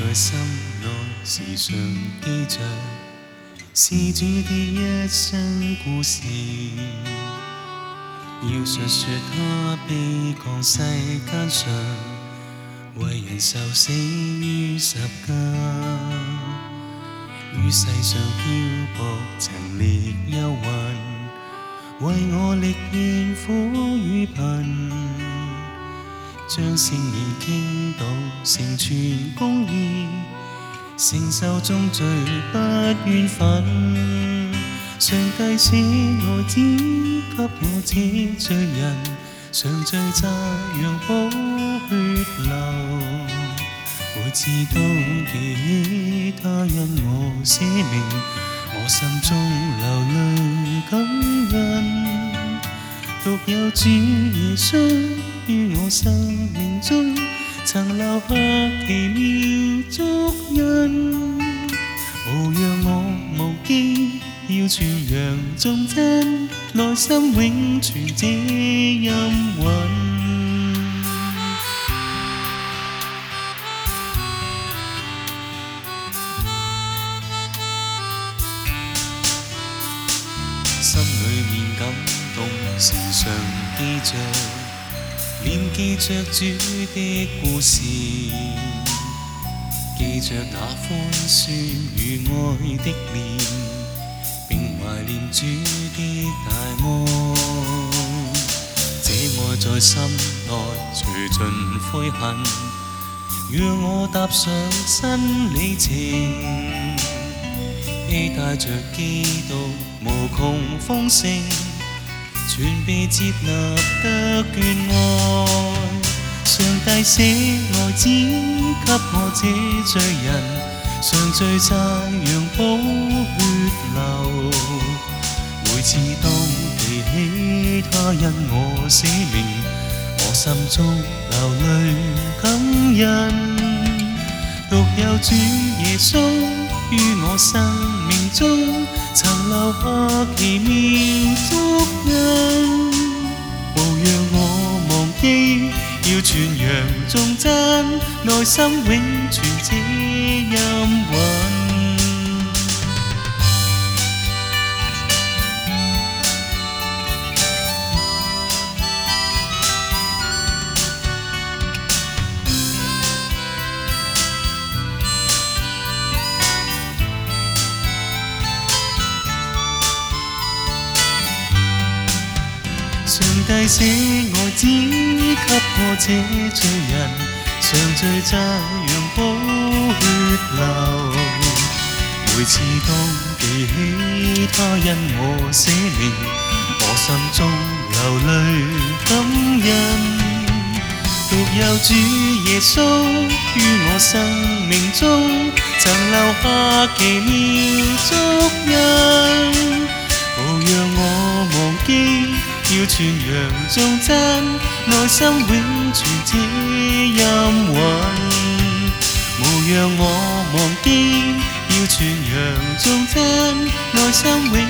在心内时常记着，施主的一生故事。要述说他悲降世间上，为人受死于十家，于世上漂泊，经历忧患，为我历遍苦与贫。将性意倾倒，成全公义，承受众罪不怨愤。上帝使我只给我这罪人，常在责样宝血流。每次都记起他因我舍命，我心中流泪感恩。独有主耶稣于我生命中，曾留下奇妙足印，无让我忘记，要传扬忠贞，内心永存这一韵。心里面感。时常記着，念記着主的故事，記着那寬恕與愛的臉，並懷念主的大愛。這愛在心內除盡悔恨，讓我踏上新旅程，披帶着基督無窮丰盛。全被接納得眷愛。上帝寫愛子給我這罪人，常聚讚揚寶血流。每次當提起他因我死命，我心中流淚感恩。獨有主耶穌於我生命中，曾留下奇妙蹤。重真，内心永存真。帝捨我，只給我這罪人，常罪責讓寶血流。每次當記起他因我捨命，我心中流淚感恩。獨有主耶穌於我生命中，曾留下奇妙。全羊众真，内心永存知音韵。无让我忘记，要全羊众真，内心永。